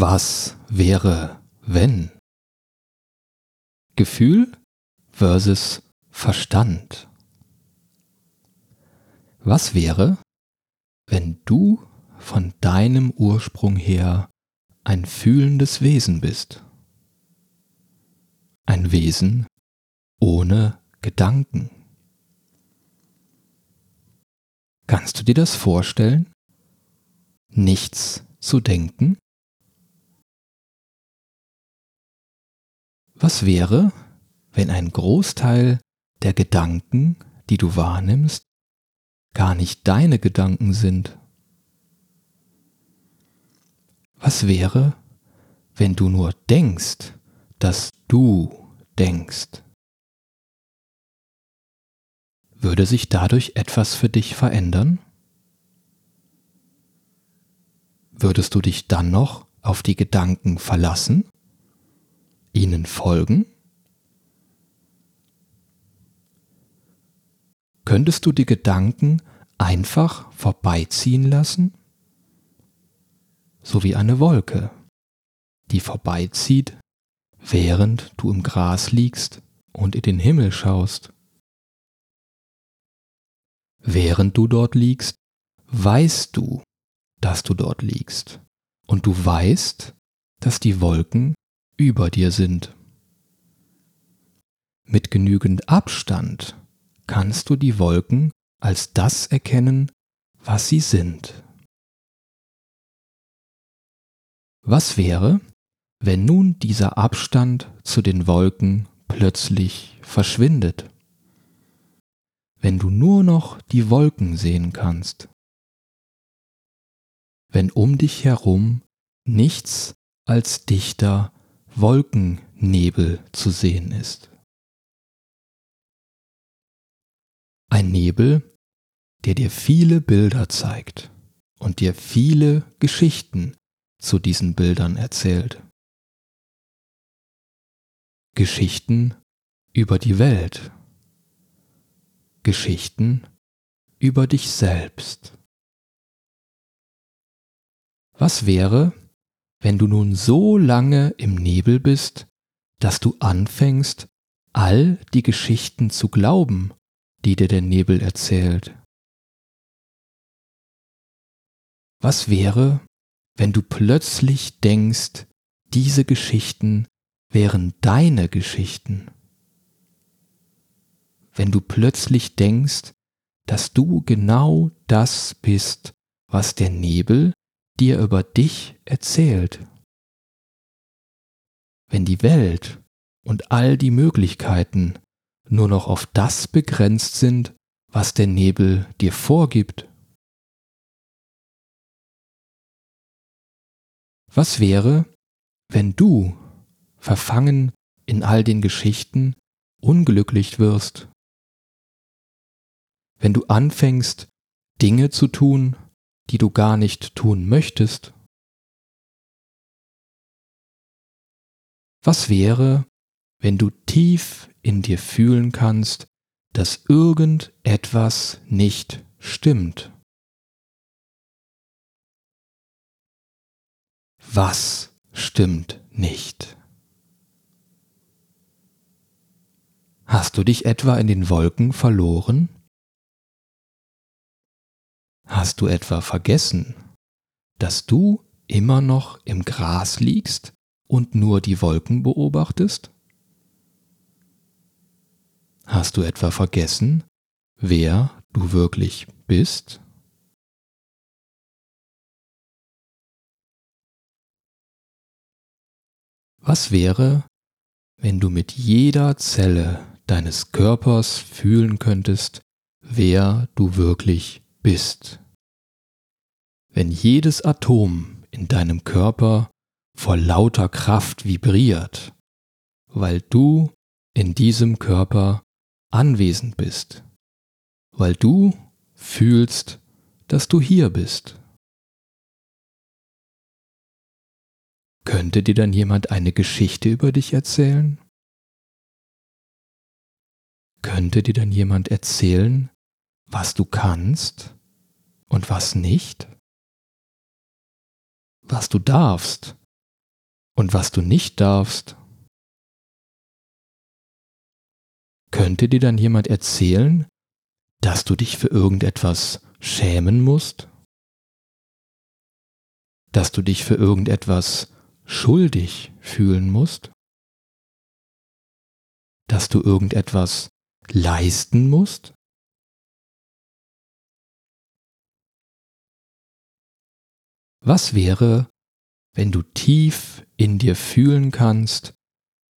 Was wäre, wenn? Gefühl versus Verstand. Was wäre, wenn du von deinem Ursprung her ein fühlendes Wesen bist? Ein Wesen ohne Gedanken. Kannst du dir das vorstellen? Nichts zu denken? Was wäre, wenn ein Großteil der Gedanken, die du wahrnimmst, gar nicht deine Gedanken sind? Was wäre, wenn du nur denkst, dass du denkst? Würde sich dadurch etwas für dich verändern? Würdest du dich dann noch auf die Gedanken verlassen? Ihnen folgen? Könntest du die Gedanken einfach vorbeiziehen lassen? So wie eine Wolke, die vorbeizieht, während du im Gras liegst und in den Himmel schaust. Während du dort liegst, weißt du, dass du dort liegst, und du weißt, dass die Wolken über dir sind. Mit genügend Abstand kannst du die Wolken als das erkennen, was sie sind. Was wäre, wenn nun dieser Abstand zu den Wolken plötzlich verschwindet? Wenn du nur noch die Wolken sehen kannst? Wenn um dich herum nichts als dichter Wolkennebel zu sehen ist. Ein Nebel, der dir viele Bilder zeigt und dir viele Geschichten zu diesen Bildern erzählt. Geschichten über die Welt. Geschichten über dich selbst. Was wäre, wenn du nun so lange im Nebel bist, dass du anfängst, all die Geschichten zu glauben, die dir der Nebel erzählt? Was wäre, wenn du plötzlich denkst, diese Geschichten wären deine Geschichten? Wenn du plötzlich denkst, dass du genau das bist, was der Nebel dir über dich erzählt. Wenn die Welt und all die Möglichkeiten nur noch auf das begrenzt sind, was der Nebel dir vorgibt? Was wäre, wenn du, verfangen in all den Geschichten, unglücklich wirst? Wenn du anfängst, Dinge zu tun, die du gar nicht tun möchtest? Was wäre, wenn du tief in dir fühlen kannst, dass irgendetwas nicht stimmt? Was stimmt nicht? Hast du dich etwa in den Wolken verloren? Hast du etwa vergessen, dass du immer noch im Gras liegst und nur die Wolken beobachtest? Hast du etwa vergessen, wer du wirklich bist? Was wäre, wenn du mit jeder Zelle deines Körpers fühlen könntest, wer du wirklich bist. Wenn jedes Atom in deinem Körper vor lauter Kraft vibriert, weil du in diesem Körper anwesend bist, weil du fühlst, dass du hier bist. Könnte dir dann jemand eine Geschichte über dich erzählen? Könnte dir dann jemand erzählen, was du kannst und was nicht? Was du darfst und was du nicht darfst? Könnte dir dann jemand erzählen, dass du dich für irgendetwas schämen musst? Dass du dich für irgendetwas schuldig fühlen musst? Dass du irgendetwas leisten musst? Was wäre, wenn du tief in dir fühlen kannst,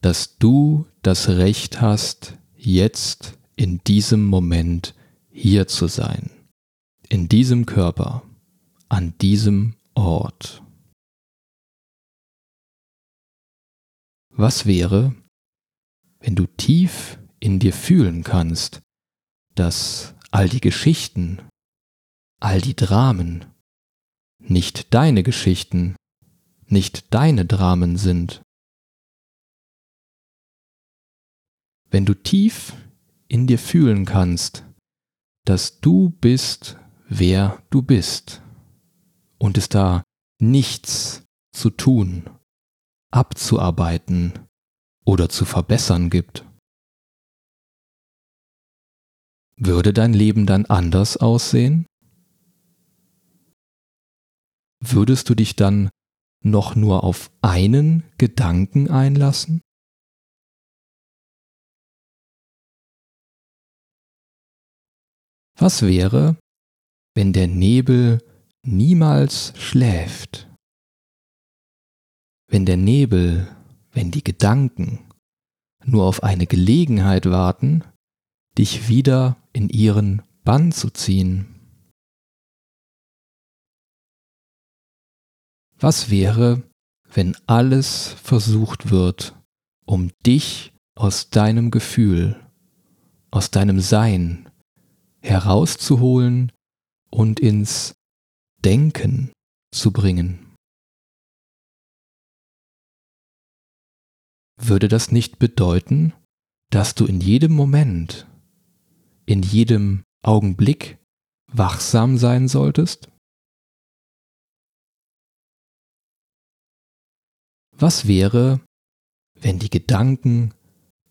dass du das Recht hast, jetzt in diesem Moment hier zu sein, in diesem Körper, an diesem Ort. Was wäre, wenn du tief in dir fühlen kannst, dass all die Geschichten, all die Dramen nicht deine Geschichten, nicht deine Dramen sind. Wenn du tief in dir fühlen kannst, dass du bist, wer du bist, und es da nichts zu tun, abzuarbeiten oder zu verbessern gibt. Würde dein Leben dann anders aussehen? Würdest du dich dann noch nur auf einen Gedanken einlassen? Was wäre, wenn der Nebel niemals schläft? Wenn der Nebel, wenn die Gedanken nur auf eine Gelegenheit warten, dich wieder in ihren Bann zu ziehen? Was wäre, wenn alles versucht wird, um dich aus deinem Gefühl, aus deinem Sein herauszuholen und ins Denken zu bringen. Würde das nicht bedeuten, dass du in jedem Moment, in jedem Augenblick wachsam sein solltest? Was wäre, wenn die Gedanken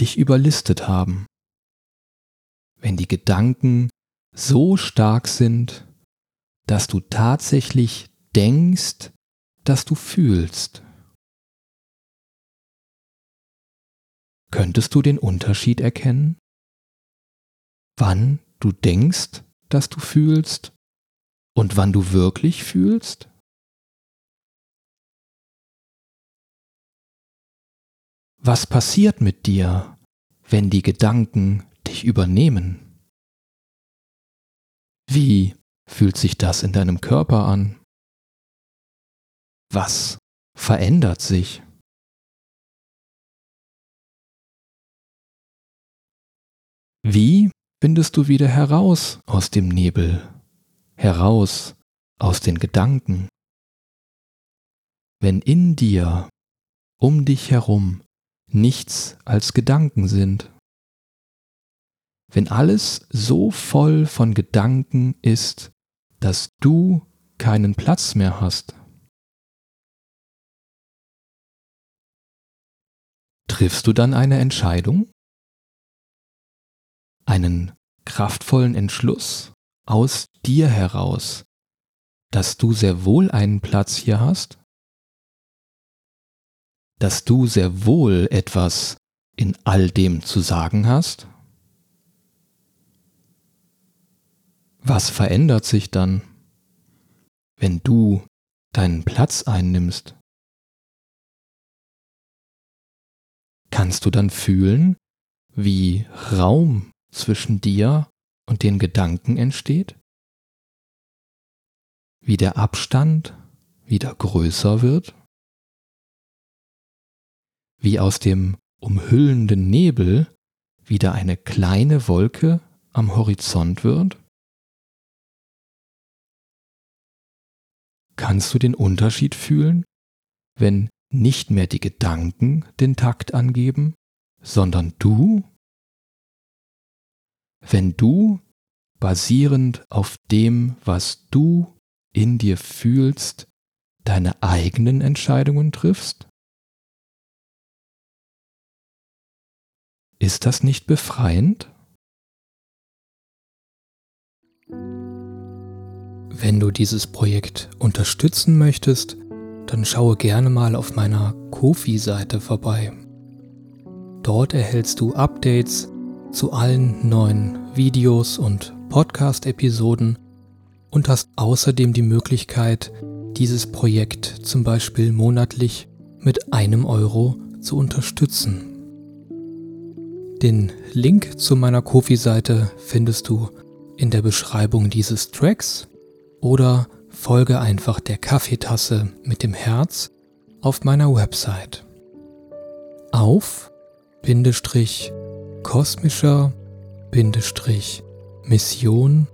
dich überlistet haben? Wenn die Gedanken so stark sind, dass du tatsächlich denkst, dass du fühlst. Könntest du den Unterschied erkennen? Wann du denkst, dass du fühlst und wann du wirklich fühlst? Was passiert mit dir, wenn die Gedanken dich übernehmen? Wie fühlt sich das in deinem Körper an? Was verändert sich? Wie findest du wieder heraus aus dem Nebel, heraus aus den Gedanken? Wenn in dir, um dich herum, nichts als Gedanken sind wenn alles so voll von Gedanken ist, dass du keinen Platz mehr hast? Triffst du dann eine Entscheidung? Einen kraftvollen Entschluss aus dir heraus, dass du sehr wohl einen Platz hier hast? Dass du sehr wohl etwas in all dem zu sagen hast? Was verändert sich dann, wenn du deinen Platz einnimmst? Kannst du dann fühlen, wie Raum zwischen dir und den Gedanken entsteht? Wie der Abstand wieder größer wird? Wie aus dem umhüllenden Nebel wieder eine kleine Wolke am Horizont wird? Kannst du den Unterschied fühlen, wenn nicht mehr die Gedanken den Takt angeben, sondern du? Wenn du, basierend auf dem, was du in dir fühlst, deine eigenen Entscheidungen triffst? Ist das nicht befreiend? Wenn du dieses Projekt unterstützen möchtest, dann schaue gerne mal auf meiner Kofi-Seite vorbei. Dort erhältst du Updates zu allen neuen Videos und Podcast-Episoden und hast außerdem die Möglichkeit, dieses Projekt zum Beispiel monatlich mit einem Euro zu unterstützen. Den Link zu meiner Kofi-Seite findest du in der Beschreibung dieses Tracks oder folge einfach der Kaffeetasse mit dem Herz auf meiner Website. Auf Bindestrich kosmischer Bindestrich Mission.de